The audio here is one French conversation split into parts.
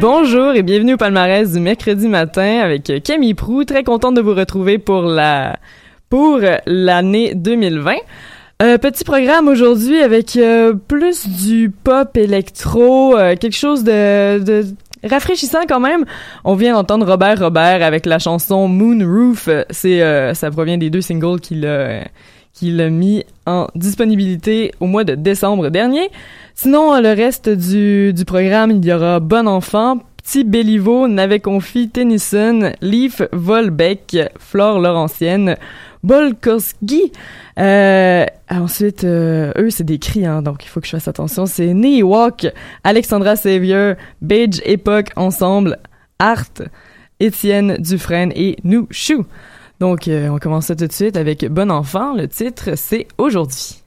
Bonjour et bienvenue au palmarès du mercredi matin avec Camille Prou. Très contente de vous retrouver pour la pour l'année 2020. Euh, petit programme aujourd'hui avec euh, plus du pop électro, euh, quelque chose de, rafraîchissant quand même. On vient d'entendre Robert Robert avec la chanson Moon Roof. C'est ça provient des deux singles qu'il a qu'il a mis en disponibilité au mois de décembre dernier. Sinon, le reste du, programme, il y aura Bon Enfant, Petit Béliveau, Navet Confit, Tennyson, Leaf, Volbeck, Flore Laurentienne, Bolkowski. Euh, ensuite, euh, eux, c'est des cris, hein, donc il faut que je fasse attention. C'est Walk, Alexandra Savior, Beige Époque Ensemble, Art, Étienne Dufresne et Nous Chou. Donc, euh, on commence ça tout de suite avec Bon Enfant. Le titre, c'est Aujourd'hui.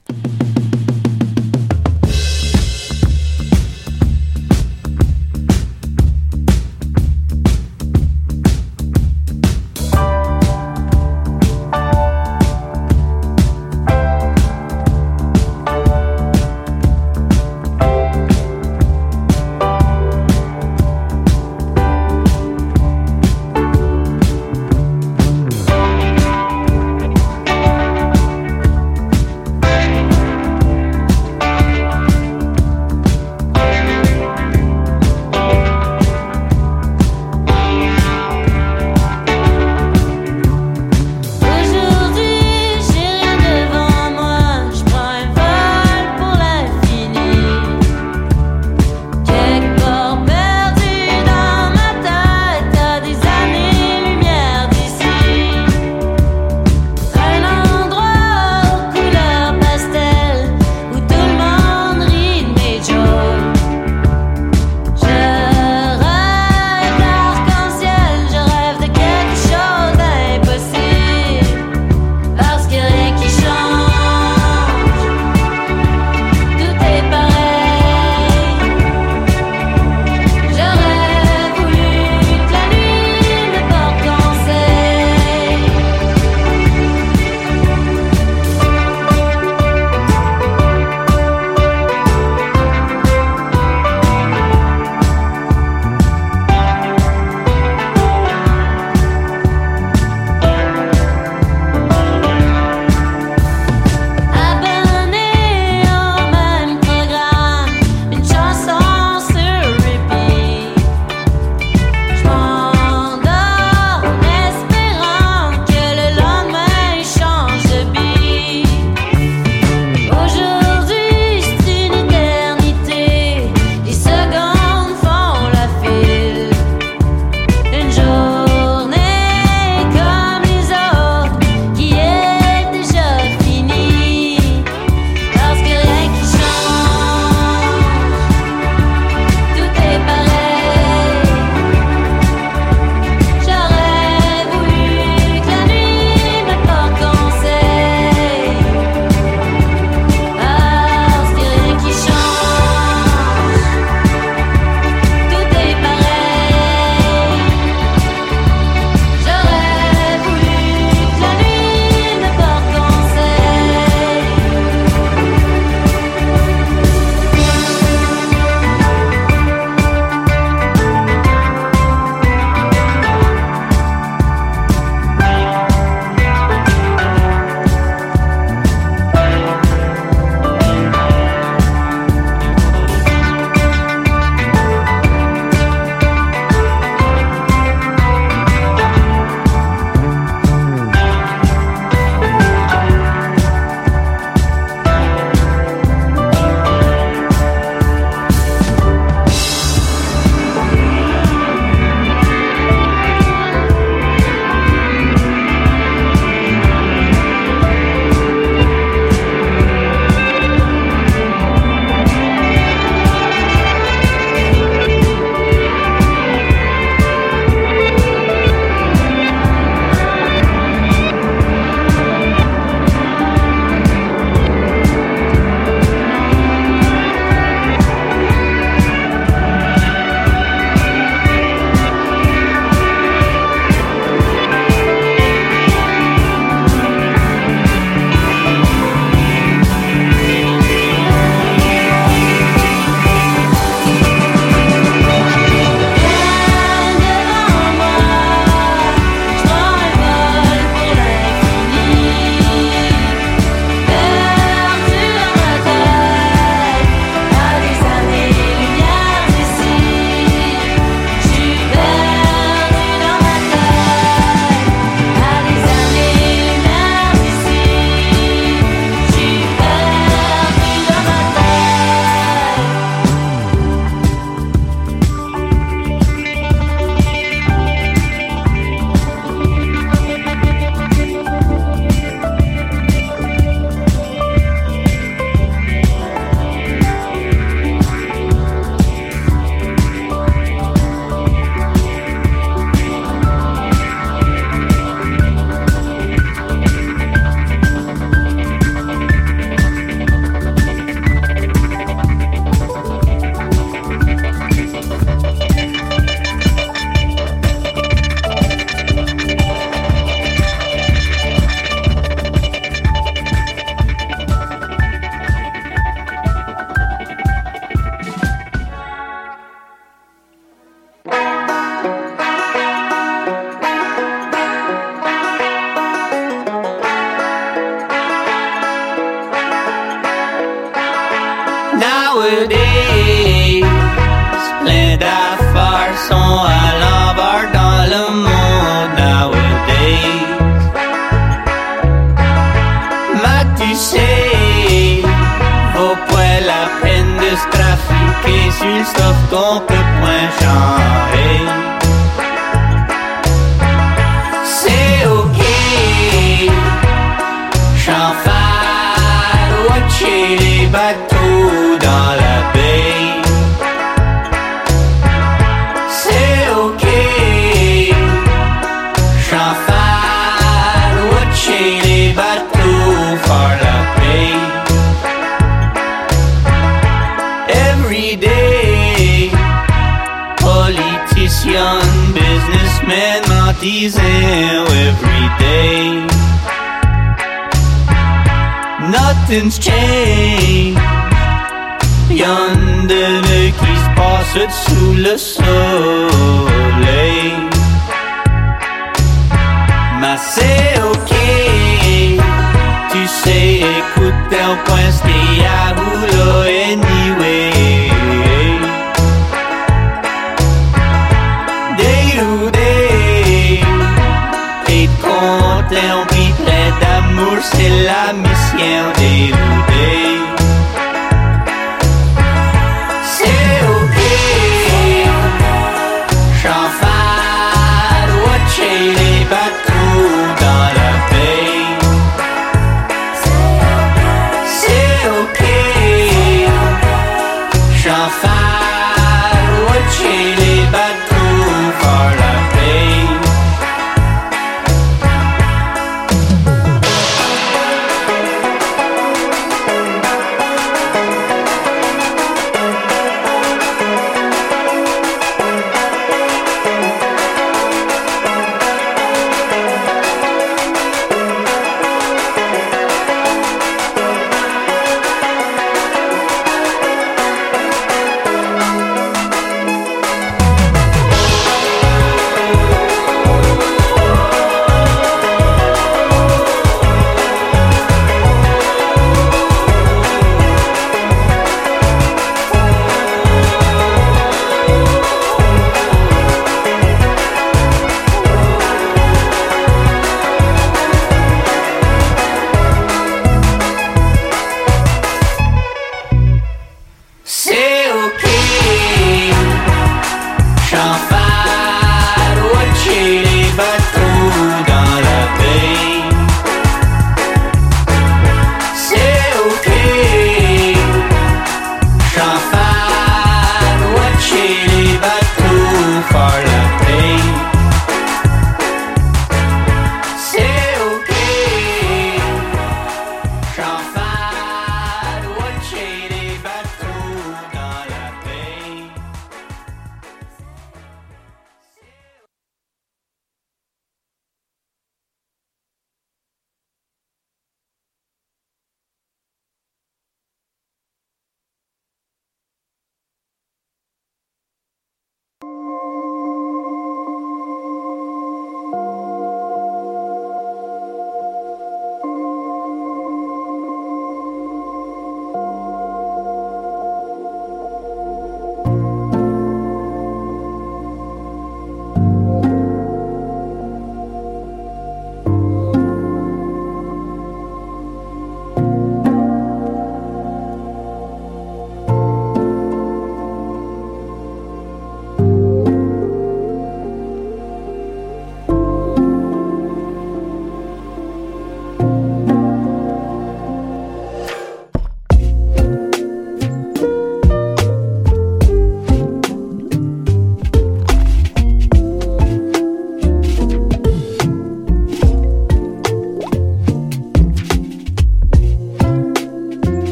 passe sous le soleil. Mais c'est ok, tu sais, écoute un point, c'était à boulot anyway. Day to day, et quand on plein d'amour, c'est la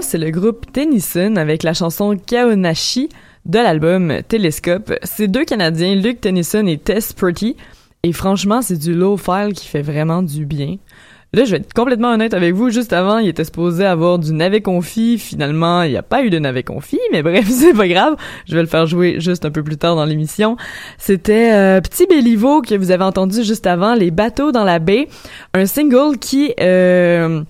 C'est le groupe Tennyson avec la chanson Kaonashi de l'album Telescope. C'est deux Canadiens, Luke Tennyson et Tess Purty. Et franchement, c'est du low file qui fait vraiment du bien. Là, je vais être complètement honnête avec vous. Juste avant, il était supposé avoir du navet confit. Finalement, il n'y a pas eu de navet confit, mais bref, c'est pas grave. Je vais le faire jouer juste un peu plus tard dans l'émission. C'était euh, Petit Béliveau que vous avez entendu juste avant, Les bateaux dans la baie, un single qui euh,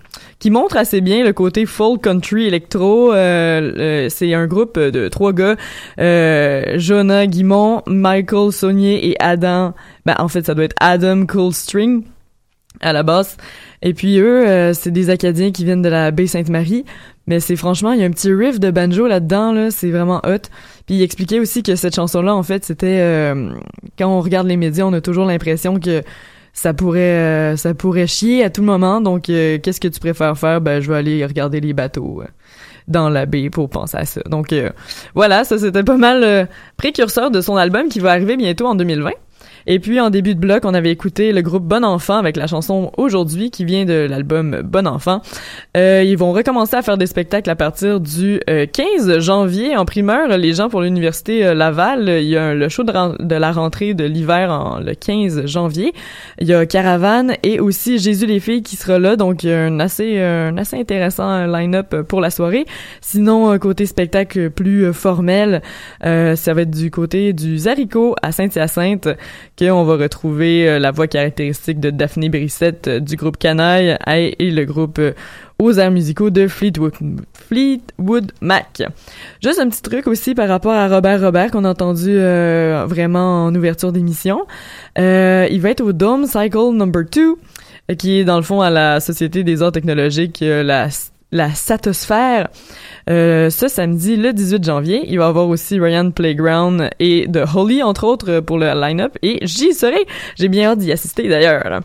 qui montre assez bien le côté folk country électro. Euh, c'est un groupe de trois gars, euh, Jonah Guimont, Michael Saunier et Adam. Ben en fait, ça doit être Adam Coolstring à la basse. Et puis eux, euh, c'est des Acadiens qui viennent de la baie Sainte-Marie. Mais c'est franchement, il y a un petit riff de banjo là-dedans, là, c'est vraiment hot. Puis il expliquait aussi que cette chanson-là, en fait, c'était euh, quand on regarde les médias, on a toujours l'impression que ça pourrait euh, ça pourrait chier à tout moment. Donc qu'est-ce que tu préfères faire? Ben je vais aller regarder les bateaux dans la baie pour penser à ça. Donc voilà, ça c'était pas mal précurseur de son album qui va arriver bientôt en 2020. Et puis en début de bloc, on avait écouté le groupe Bon Enfant avec la chanson Aujourd'hui qui vient de l'album Bon Enfant. Euh, ils vont recommencer à faire des spectacles à partir du 15 euh, janvier en primeur. Les gens pour l'université euh, Laval, il y a le show de, la rentrée de l'hiver le 15 janvier. Il y a Caravane et aussi Jésus les filles qui sera là, donc un assez un assez intéressant line-up pour la soirée. Sinon côté spectacle plus formel, ça va être du côté du Zarico à Saint-Hyacinthe qu'on va retrouver euh, la voix caractéristique de Daphné Brissette euh, du groupe Canaille et, le groupe euh, aux airs musicaux de Fleetwood, Mac. Juste un petit truc aussi par rapport à Robert Robert qu'on a entendu vraiment en ouverture d'émission. il va être au Dome Cycle Number 2 qui est dans le fond à la Société des arts technologiques, la, la Satosphère. Euh, ce samedi, le 18 janvier, il va y avoir aussi Ryan Playground et The Holy, entre autres, pour le line-up. Et j'y serai. J'ai bien hâte d'y assister, d'ailleurs.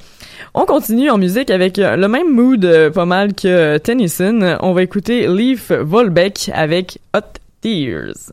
On continue en musique avec le même mood euh, pas mal que Tennyson. On va écouter Leaf Volbeck avec Hot Tears.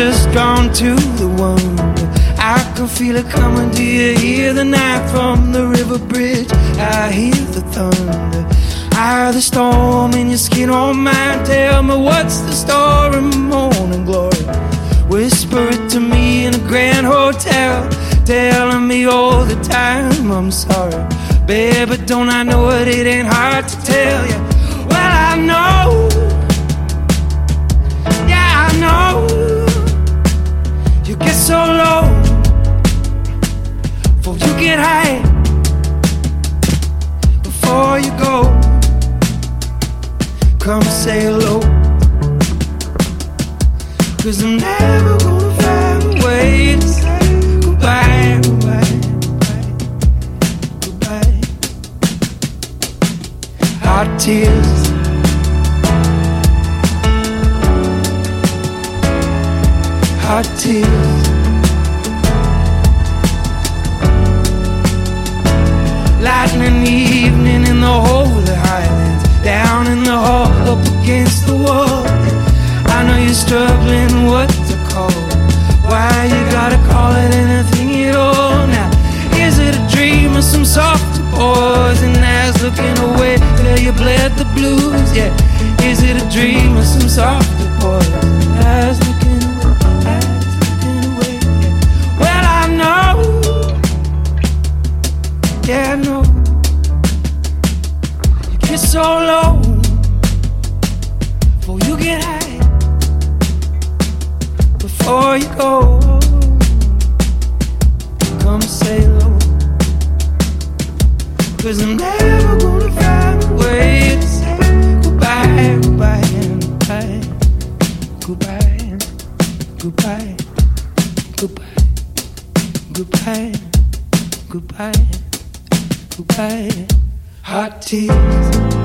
Just gone to the wonder. I can feel it coming. Do you hear the night from the river bridge? I hear the thunder. I hear the storm in your skin on mine. Tell me what's the story, morning glory. Whisper it to me in a grand hotel, telling me all the time I'm sorry, baby. Don't I know it? It ain't hard to tell you. Well, I know, get so low before you get high. Before you go, come say hello. Cause I'm never gonna find a way to say goodbye, goodbye, goodbye. Hot tears hot tears. Lightning evening in the holy highlands, down in the hall, up against the wall. I know you're struggling what to call. Why you gotta call it anything at all now? Is it a dream or some soft poison eyes looking away? There you bled the blues, yeah. Is it a dream or some soft poison eyes looking away? Eyes looking away yeah, Well, I know. You get so low before you get high, before you go. Come say hello, cause I'm never gonna find a way to say goodbye, goodbye, goodbye, goodbye, goodbye, goodbye, goodbye, goodbye goodbye, hot tears.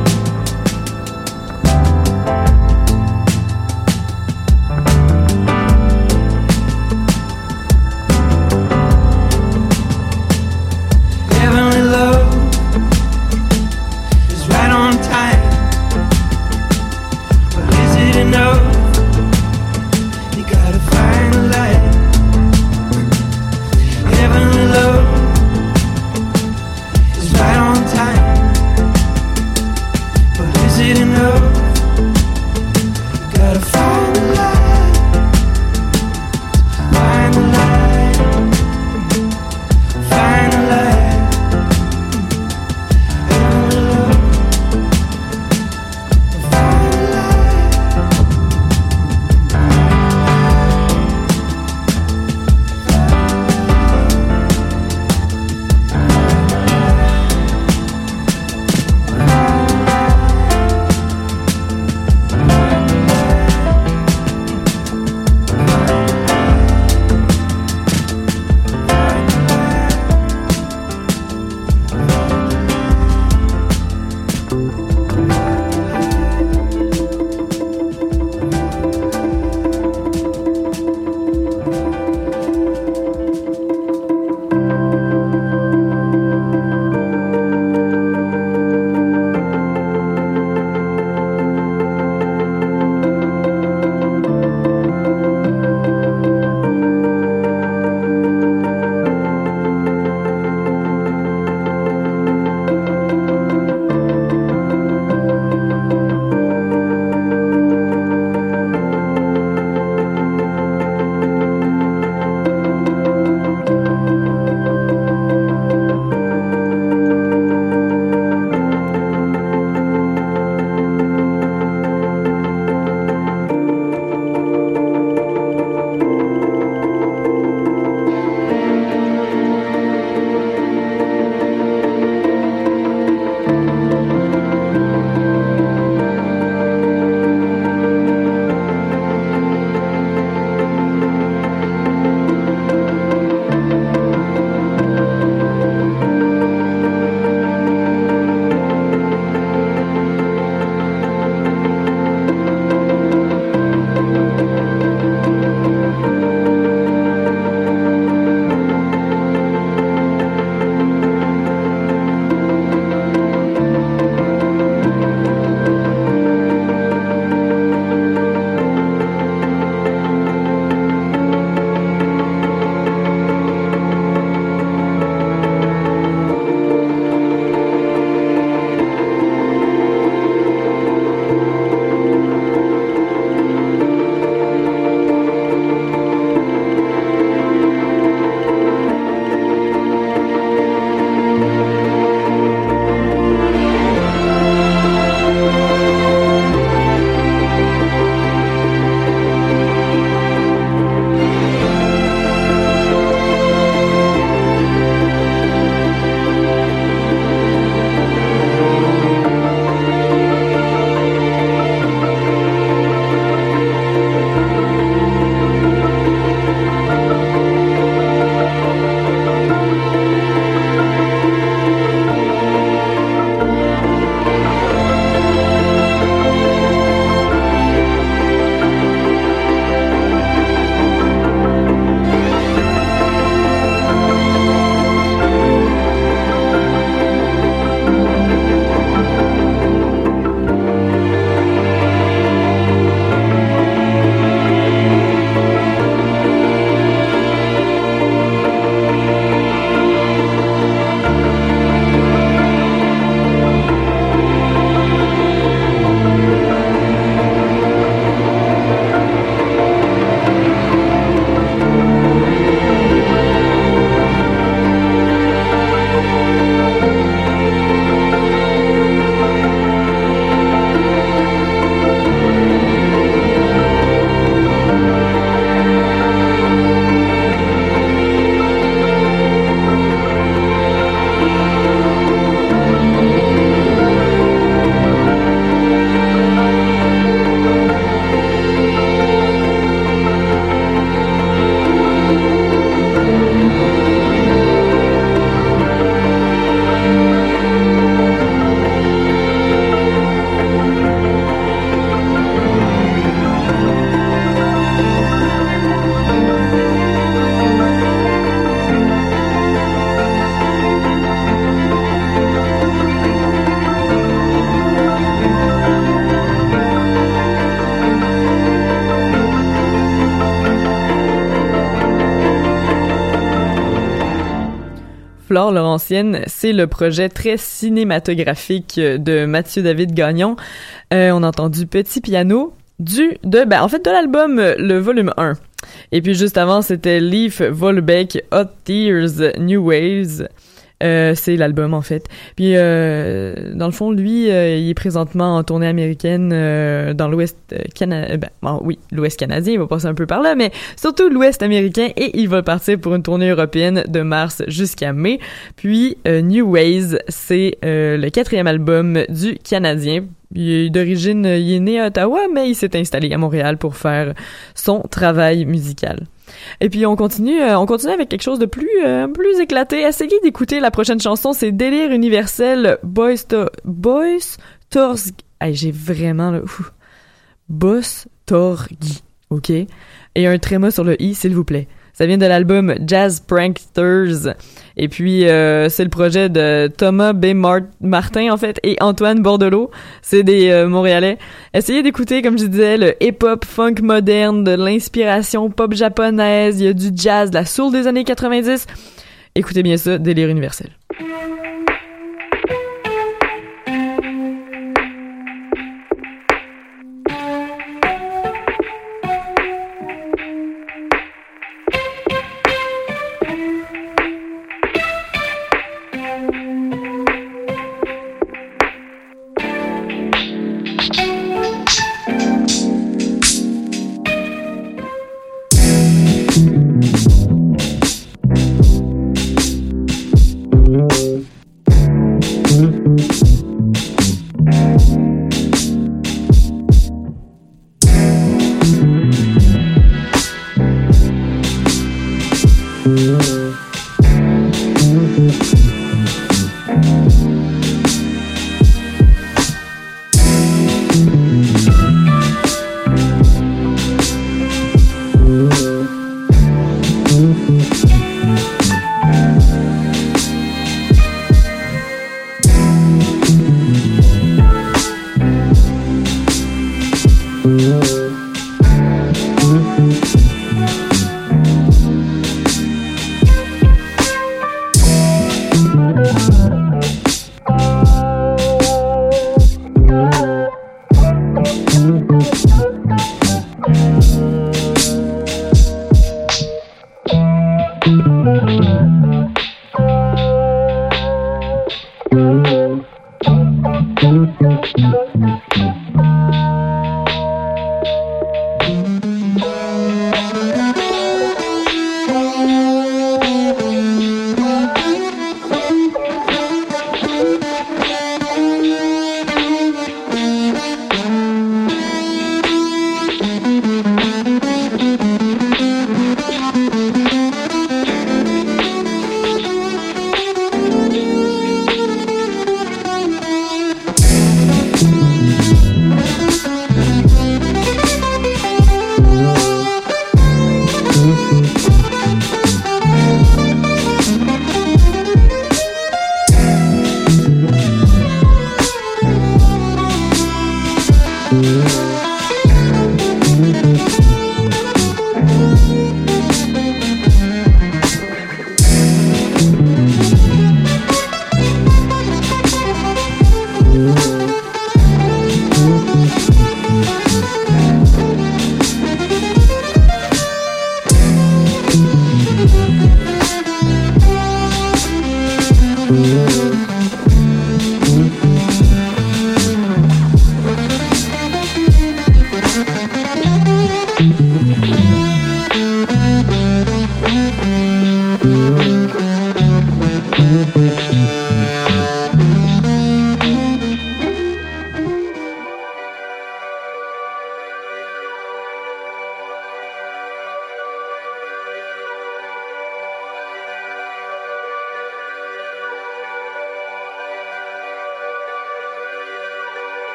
Flore Laurentienne, c'est le projet très cinématographique de Mathieu David Gagnon. Euh, on a entendu Petit Piano du de ben en fait de l'album le volume 1. Et puis juste avant, c'était Leaf Volbeck Hot Tears New Waves. Euh, c'est l'album en fait. Puis euh, dans le fond, lui, euh, il est présentement en tournée américaine dans l'Ouest canadien. Ben, bon, oui, l'Ouest canadien, il va passer un peu par là, mais surtout l'Ouest américain et il va partir pour une tournée européenne de mars jusqu'à mai. Puis New Ways, c'est le quatrième album du Canadien. Il est d'origine, il est né à Ottawa, mais il s'est installé à Montréal pour faire son travail musical. Et puis on continue, euh, on continue avec quelque chose de plus, euh, plus éclaté. Essayez d'écouter la prochaine chanson, c'est Délire universel, Boys, to Boys Torg. j'ai vraiment le Boss Torgi, ok? Et un tréma sur le i, s'il vous plaît. Ça vient de l'album Jazz Pranksters. Et puis, euh, c'est le projet de Thomas B. Martin, en fait, et Antoine Bordelot. C'est des euh, Montréalais. Essayez d'écouter, comme je disais, le hip-hop funk moderne, de l'inspiration pop japonaise, il y a du jazz, la soul des années 90. Écoutez bien ça, délire universel.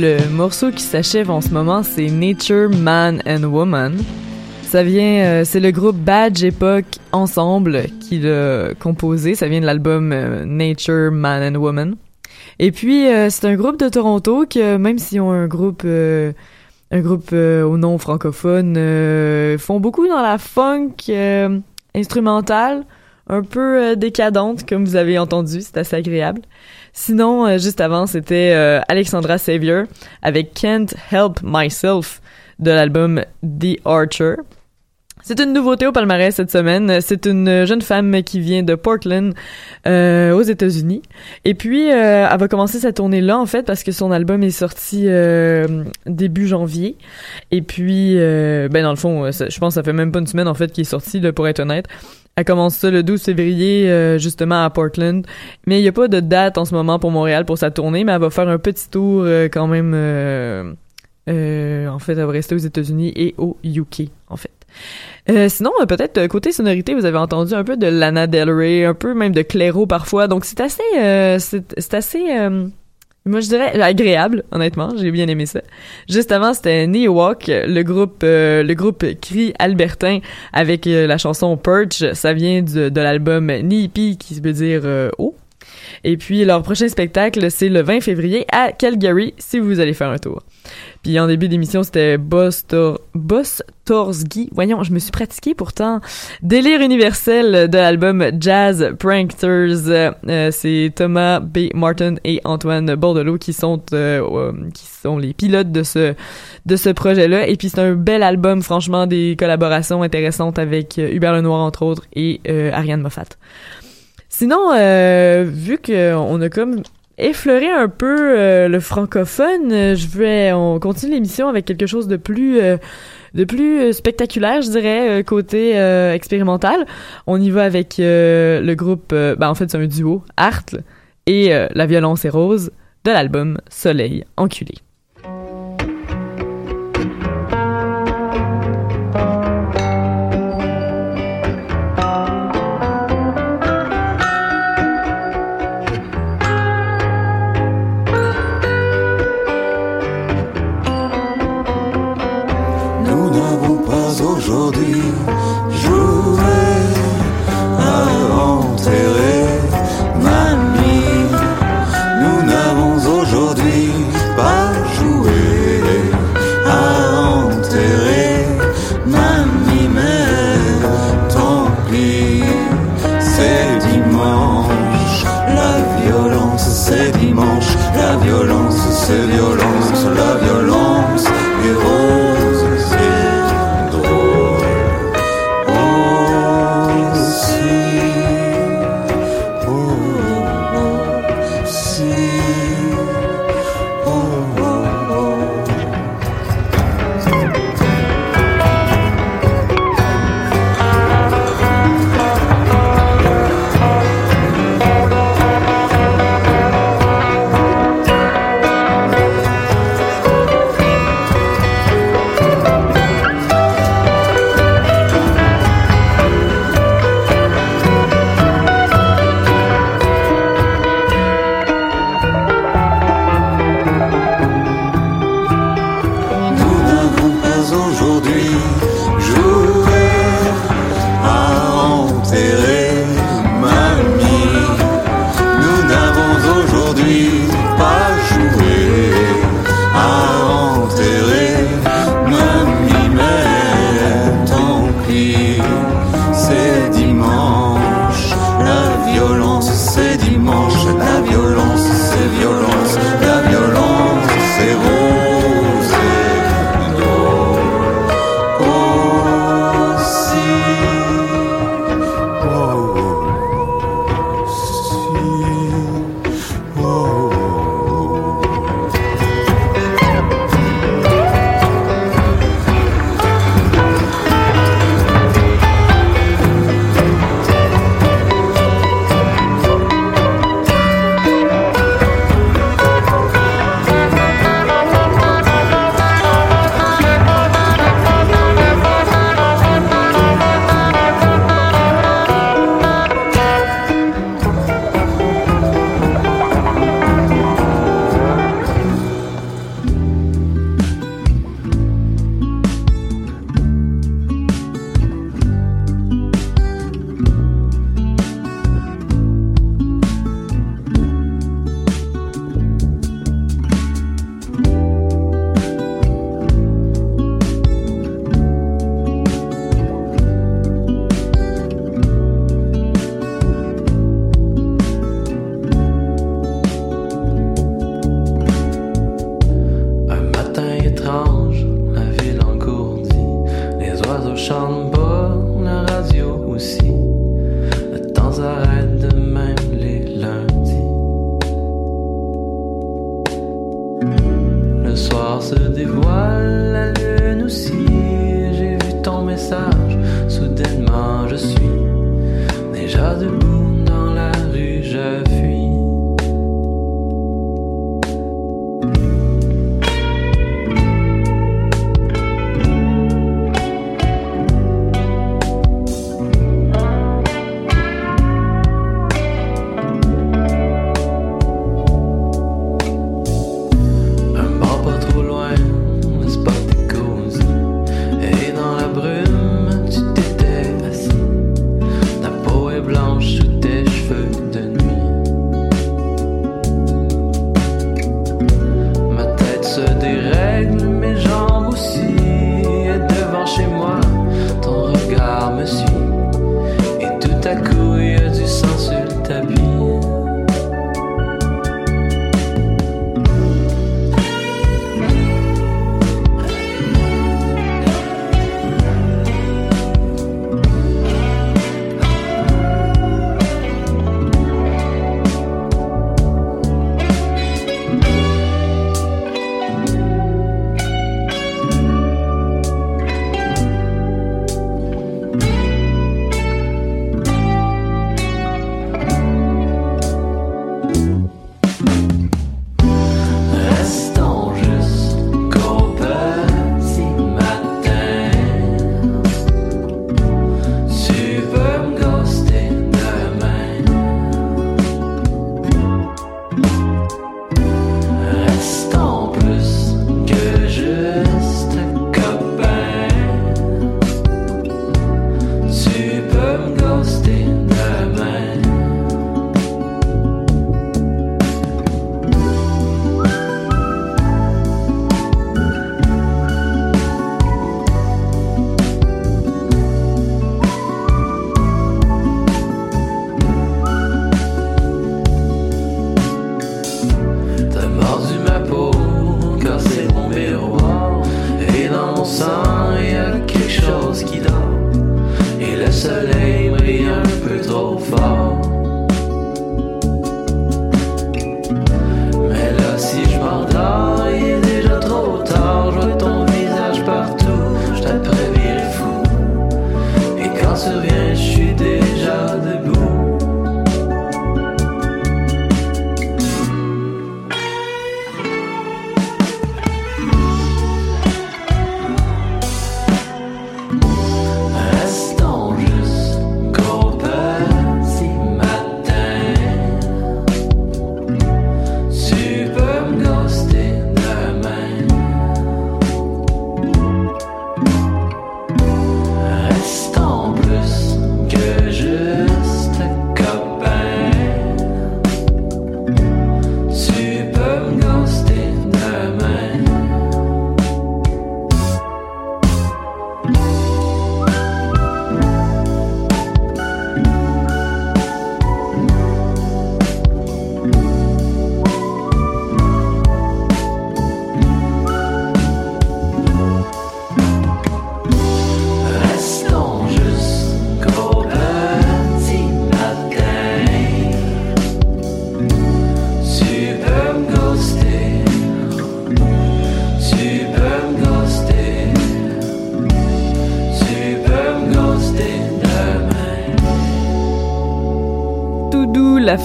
Le morceau qui s'achève en ce moment, c'est Nature, Man and Woman. Ça vient, euh, c'est le groupe Badge Epoch Ensemble qui l'a composé. Ça vient de l'album euh, Nature, Man and Woman. Et puis, euh, c'est un groupe de Toronto que, même s'ils ont un groupe, un groupe au nom francophone, font beaucoup dans la funk instrumentale, un peu décadente, comme vous avez entendu. C'est assez agréable. Sinon, euh, juste avant, c'était euh, Alexandra Savior avec Can't Help Myself de l'album The Archer. C'est une nouveauté au palmarès cette semaine. C'est une jeune femme qui vient de Portland, euh, aux États-Unis. Et puis, elle va commencer sa tournée là, en fait, parce que son album est sorti début janvier. Et puis, ben dans le fond, je pense que ça fait même pas une semaine, en fait, qu'il est sorti, pour être honnête. Elle commence ça le 12 février, euh, justement, à Portland. Mais il n'y a pas de date en ce moment pour Montréal pour sa tournée, mais elle va faire un petit tour euh, quand même... euh, euh, en fait, elle va rester aux États-Unis et au UK, en fait. Euh, sinon, euh, peut-être côté sonorité, vous avez entendu un peu de Lana Del Rey, un peu même de Clairo parfois. Donc c'est assez, euh, c'est assez, moi je dirais agréable, honnêtement. J'ai bien aimé ça. Juste avant, c'était Neowalk, le groupe, euh, le groupe Cri Albertin avec euh, la chanson Perch. Ça vient du- de l'album Nipi qui veut dire euh. Et puis leur prochain spectacle, c'est le 20 février à Calgary, si vous allez faire un tour. Puis en début d'émission, c'était Boss, Tor. Voyons, je me suis pratiqué pourtant. Délire universel de l'album Jazz Pranksters. Euh, c'est Thomas B. Martin et Antoine Bordelot qui sont euh, euh, qui sont les pilotes de ce de ce projet-là. Et puis c'est un bel album, franchement, des collaborations intéressantes avec euh, Hubert Lenoir entre autres et euh, Ariane Moffat. Sinon, euh, vu qu'on a comme effleuré un peu euh, le francophone, euh, je vais on continue l'émission avec quelque chose de plus euh, de plus spectaculaire, je dirais, côté euh, expérimental. On y va avec le groupe, ben en fait c'est un duo, Artle et La violence est rose de l'album Soleil enculé.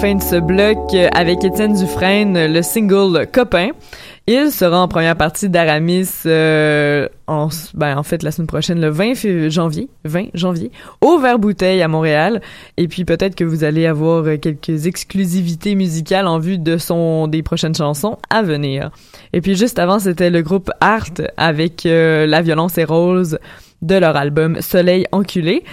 Fin de ce bloc avec Étienne Dufresne, le single Copain. Il sera en première partie d'Aramis euh, en, ben, en fait la semaine prochaine, le 20 fév- janvier, 20 janvier, au Vert Bouteille à Montréal. Et puis peut-être que vous allez avoir quelques exclusivités musicales en vue de son des prochaines chansons à venir. Et puis juste avant, c'était le groupe Art avec euh, La violence et rose de leur album Soleil enculé.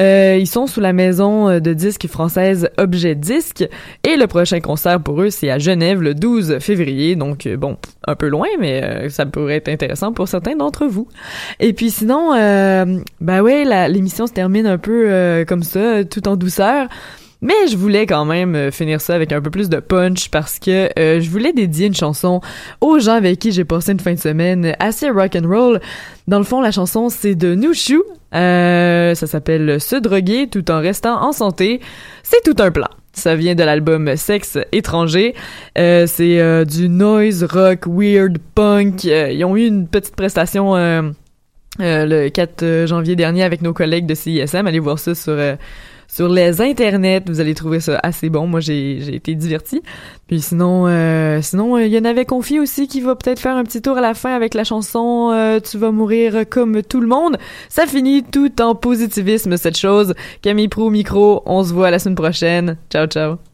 Euh, ils sont sous la maison euh, de disques française Objet Disque et le prochain concert pour eux c'est à Genève le 12 février donc euh, bon un peu loin mais euh, ça pourrait être intéressant pour certains d'entre vous. Et puis sinon euh, ben ouais l'émission se termine un peu comme ça tout en douceur. Mais je voulais quand même euh, finir ça avec un peu plus de punch parce que euh, je voulais dédier une chanson aux gens avec qui j'ai passé une fin de semaine assez rock and roll. Dans le fond, la chanson c'est de Nushu. Euh, ça s'appelle Se droguer tout en restant en santé. C'est tout un plan. Ça vient de l'album Sexe étranger. Euh, c'est euh, du noise rock weird punk. Ils ont eu une petite prestation. euh, le 4 janvier dernier avec nos collègues de CISM. Allez voir ça sur sur les internets. Vous allez trouver ça assez bon. Moi, j'ai été diverti. Puis sinon, euh, sinon euh, il y en avait Confi aussi qui va peut-être faire un petit tour à la fin avec la chanson euh, Tu vas mourir comme tout le monde. Ça finit tout en positivisme cette chose. Camille Pro micro. On se voit la semaine prochaine. Ciao ciao.